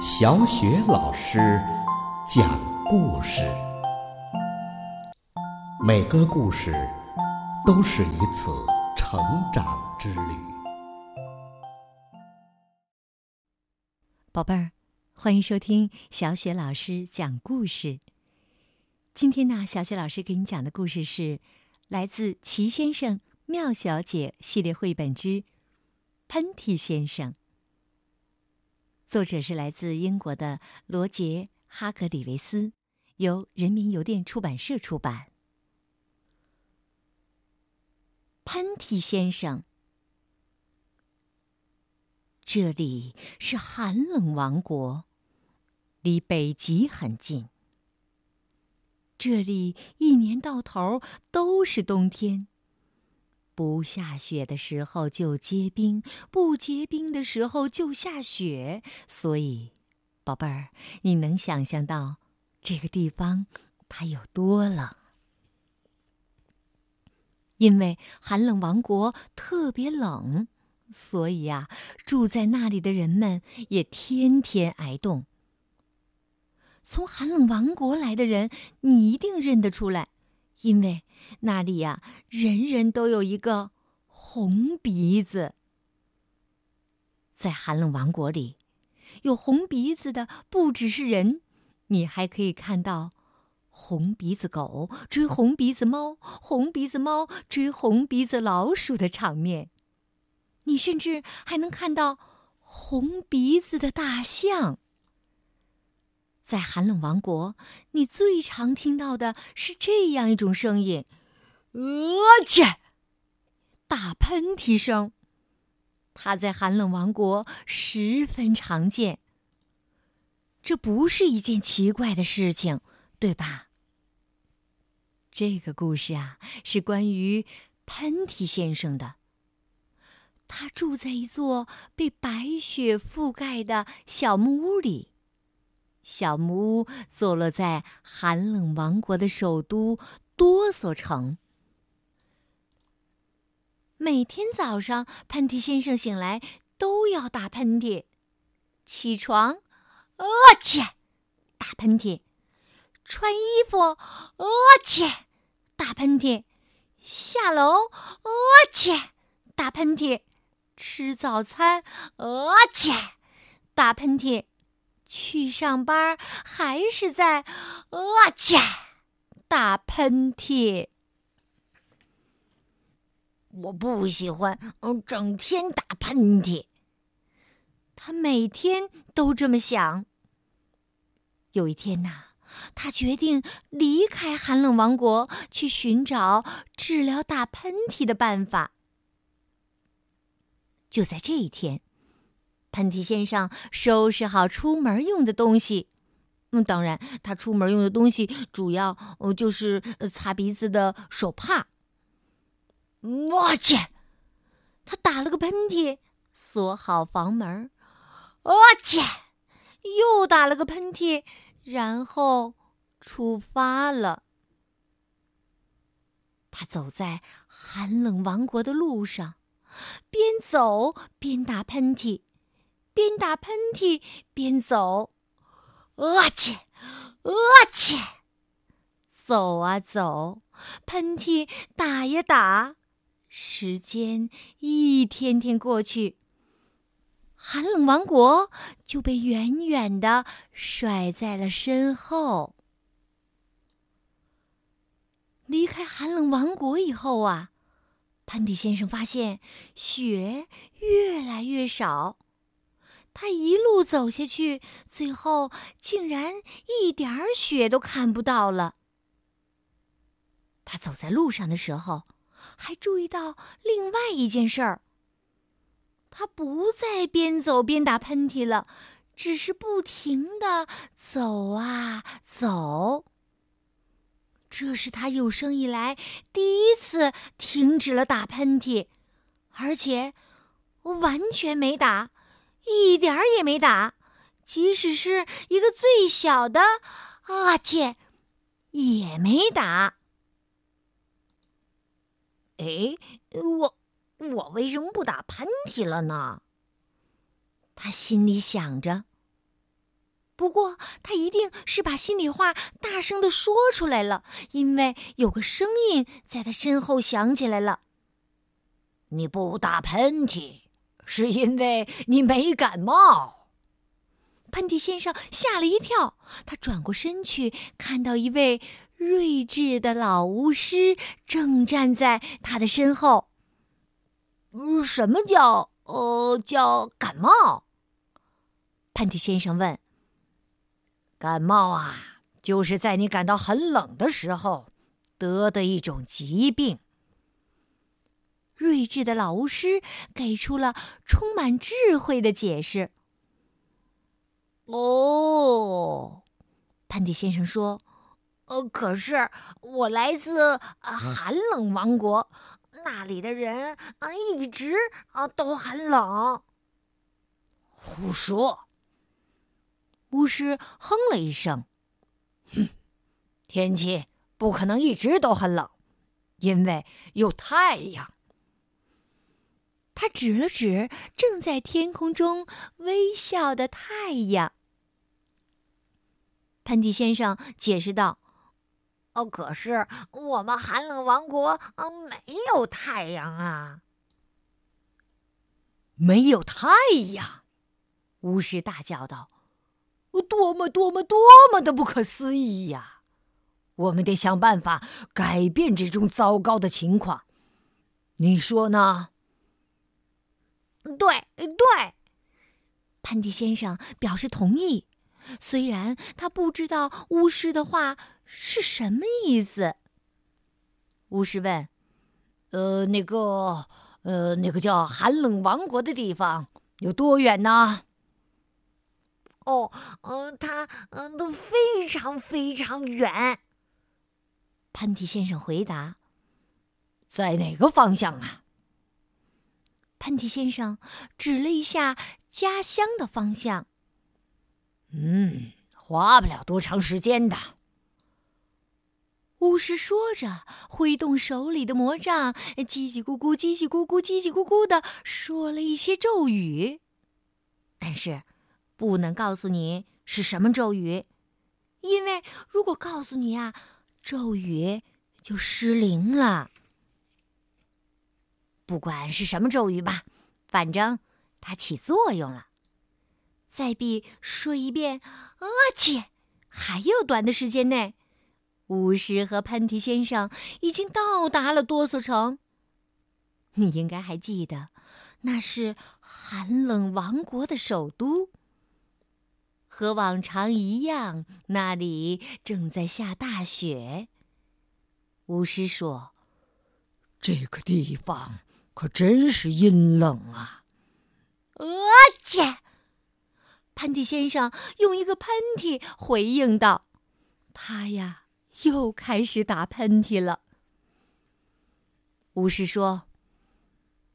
小雪老师讲故事，每个故事都是一次成长之旅。宝贝儿，欢迎收听小雪老师讲故事。今天呢，小雪老师给你讲的故事是来自《奇先生妙小姐》系列绘本之《喷嚏先生》。作者是来自英国的罗杰·哈格里维斯，由人民邮电出版社出版。喷嚏先生，这里是寒冷王国，离北极很近。这里一年到头都是冬天。不下雪的时候就结冰，不结冰的时候就下雪。所以，宝贝儿，你能想象到这个地方它有多冷？因为寒冷王国特别冷，所以呀，住在那里的人们也天天挨冻。从寒冷王国来的人，你一定认得出来。因为那里呀，人人都有一个红鼻子。在寒冷王国里，有红鼻子的不只是人，你还可以看到红鼻子狗追红鼻子猫、红鼻子猫追红鼻子老鼠的场面。你甚至还能看到红鼻子的大象。在寒冷王国，你最常听到的是这样一种声音：“呃切！”打喷嚏声。它在寒冷王国十分常见。这不是一件奇怪的事情，对吧？这个故事啊，是关于喷嚏先生的。他住在一座被白雪覆盖的小木屋里。小木屋坐落在寒冷王国的首都哆嗦城。每天早上，喷嚏先生醒来都要打喷嚏。起床，呃切，打喷嚏；穿衣服，呃切，打喷嚏；下楼，呃切，打喷嚏；吃早餐，呃切，打喷嚏。去上班还是在，啊切，打喷嚏。我不喜欢，嗯，整天打喷嚏。他每天都这么想。有一天呐，他决定离开寒冷王国，去寻找治疗打喷嚏的办法。就在这一天。喷嚏先生收拾好出门用的东西，嗯，当然，他出门用的东西主要哦就是擦鼻子的手帕。我去，他打了个喷嚏，锁好房门。我去，又打了个喷嚏，然后出发了。他走在寒冷王国的路上，边走边打喷嚏。边打喷嚏边走，啊切，啊切，走啊走，喷嚏打呀打，时间一天天过去，寒冷王国就被远远的甩在了身后。离开寒冷王国以后啊，喷嚏先生发现雪越来越少。他一路走下去，最后竟然一点儿雪都看不到了。他走在路上的时候，还注意到另外一件事儿：他不再边走边打喷嚏了，只是不停的走啊走。这是他有生以来第一次停止了打喷嚏，而且完全没打。一点儿也没打，即使是一个最小的啊切，也没打。哎，我我为什么不打喷嚏了呢？他心里想着。不过他一定是把心里话大声的说出来了，因为有个声音在他身后响起来了：“你不打喷嚏，是因为你没感冒。”喷嚏先生吓了一跳，他转过身去，看到一位睿智的老巫师正站在他的身后。“什么叫呃叫感冒？”喷嚏先生问。“感冒啊，就是在你感到很冷的时候得的一种疾病。”睿智的老巫师给出了充满智慧的解释。哦，潘迪先生说：“呃，可是我来自寒冷王国，那里的人啊一直啊都很冷。”胡说！巫师哼了一声：“哼，天气不可能一直都很冷，因为有太阳。”他指了指正在天空中微笑的太阳。喷嚏先生解释道：“哦，可是我们寒冷王国啊，没有太阳啊，没有太阳！”巫师大叫道：“多么多么多么的不可思议呀！我们得想办法改变这种糟糕的情况，你说呢？”“对对。”潘迪先生表示同意。虽然他不知道巫师的话是什么意思，巫师问：“呃，那个，呃，那个叫寒冷王国的地方有多远呢？”“哦，嗯，它，嗯，都非常非常远。”潘迪先生回答。“在哪个方向啊？”喷嚏先生指了一下家乡的方向。嗯，花不了多长时间的。巫师说着，挥动手里的魔杖，叽叽咕咕、叽叽咕咕、叽叽咕咕的说了一些咒语。但是，不能告诉你是什么咒语，因为如果告诉你啊，咒语就失灵了。不管是什么咒语吧，反正它起作用了。再比说一遍，阿切！还有短的时间内，巫师和喷嚏先生已经到达了哆嗦城。你应该还记得，那是寒冷王国的首都。和往常一样，那里正在下大雪。巫师说：“这个地方可真是阴冷啊！”阿切！喷嚏先生用一个喷嚏回应道：“他呀，又开始打喷嚏了。”巫师说：“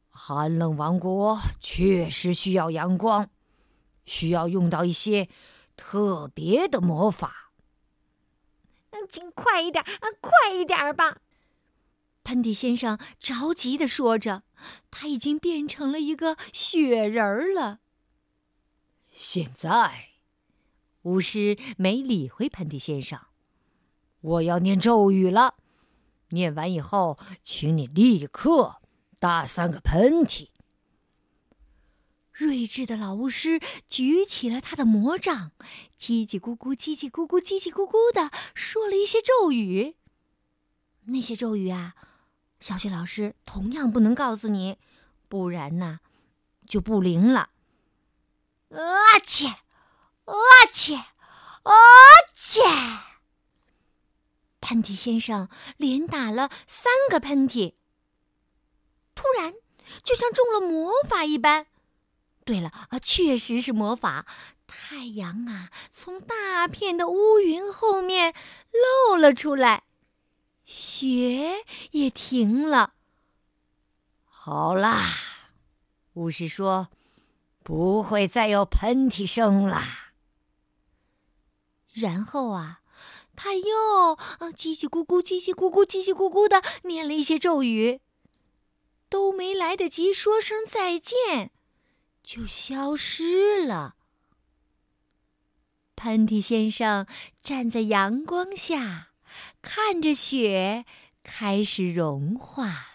寒冷王国确实需要阳光，需要用到一些特别的魔法。”“请快一点啊，快一点吧！”喷嚏先生着急地说着，他已经变成了一个雪人儿了。现在，巫师没理会喷嚏先生。我要念咒语了，念完以后，请你立刻打三个喷嚏。睿智的老巫师举起了他的魔杖，叽叽咕咕、叽叽咕咕、叽叽咕咕的说了一些咒语。那些咒语啊，小雪老师同样不能告诉你，不然呢，就不灵了。阿切，阿切，阿切！喷嚏先生连打了三个喷嚏。突然，就像中了魔法一般。对了，啊，确实是魔法。太阳啊，从大片的乌云后面露了出来，雪也停了。好啦，巫师说。不会再有喷嚏声了。然后啊，他又叽叽咕咕、叽叽咕咕、叽叽咕咕的念了一些咒语，都没来得及说声再见，就消失了。喷嚏先生站在阳光下，看着雪开始融化。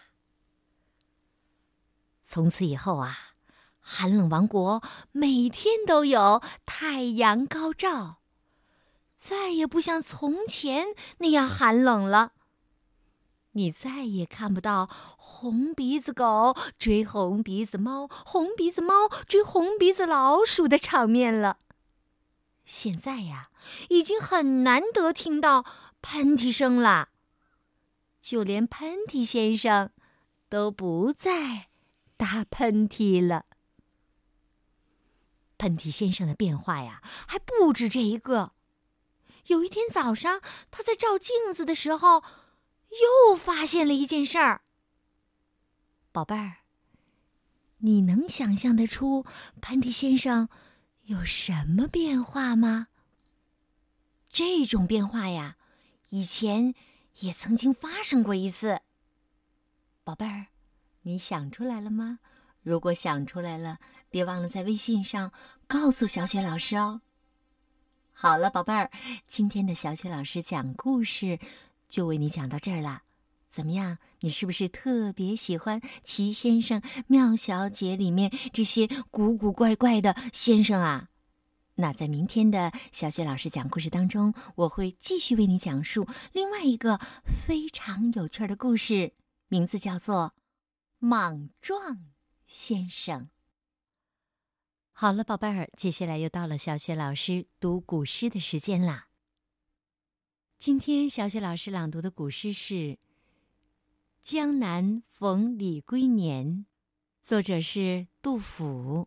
从此以后啊，寒冷王国每天都有太阳高照，再也不像从前那样寒冷了。你再也看不到红鼻子狗追红鼻子猫、红鼻子猫追红鼻子老鼠的场面了。现在呀，已经很难得听到喷嚏声了。就连喷嚏先生都不再打喷嚏了。喷嚏先生的变化呀，还不止这一个。有一天早上，他在照镜子的时候。又发现了一件事儿，宝贝儿，你能想象得出喷嚏先生有什么变化吗？这种变化呀，以前也曾经发生过一次。宝贝儿，你想出来了吗？如果想出来了，别忘了在微信上告诉小雪老师哦。好了，宝贝儿，今天的小雪老师讲故事。就为你讲到这儿了，怎么样？你是不是特别喜欢齐先生、妙小姐里面这些古古怪怪的先生啊？那在明天的小雪老师讲故事当中，我会继续为你讲述另外一个非常有趣的故事，名字叫做《莽撞先生》。好了，宝贝儿，接下来又到了小雪老师读古诗的时间啦。今天小雪老师朗读的古诗是《江南逢李龟年》，作者是杜甫。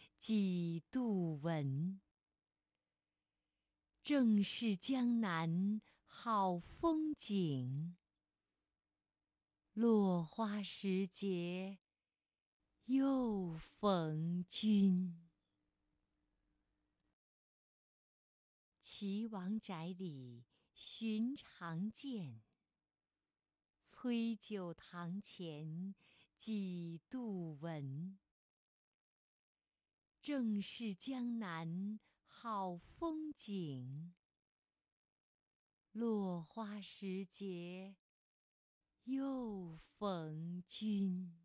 几度闻。正是江南好风景。落花时节又逢君。岐王宅里寻常见，崔九堂前几度闻。正是江南好风景。落花时节又逢君。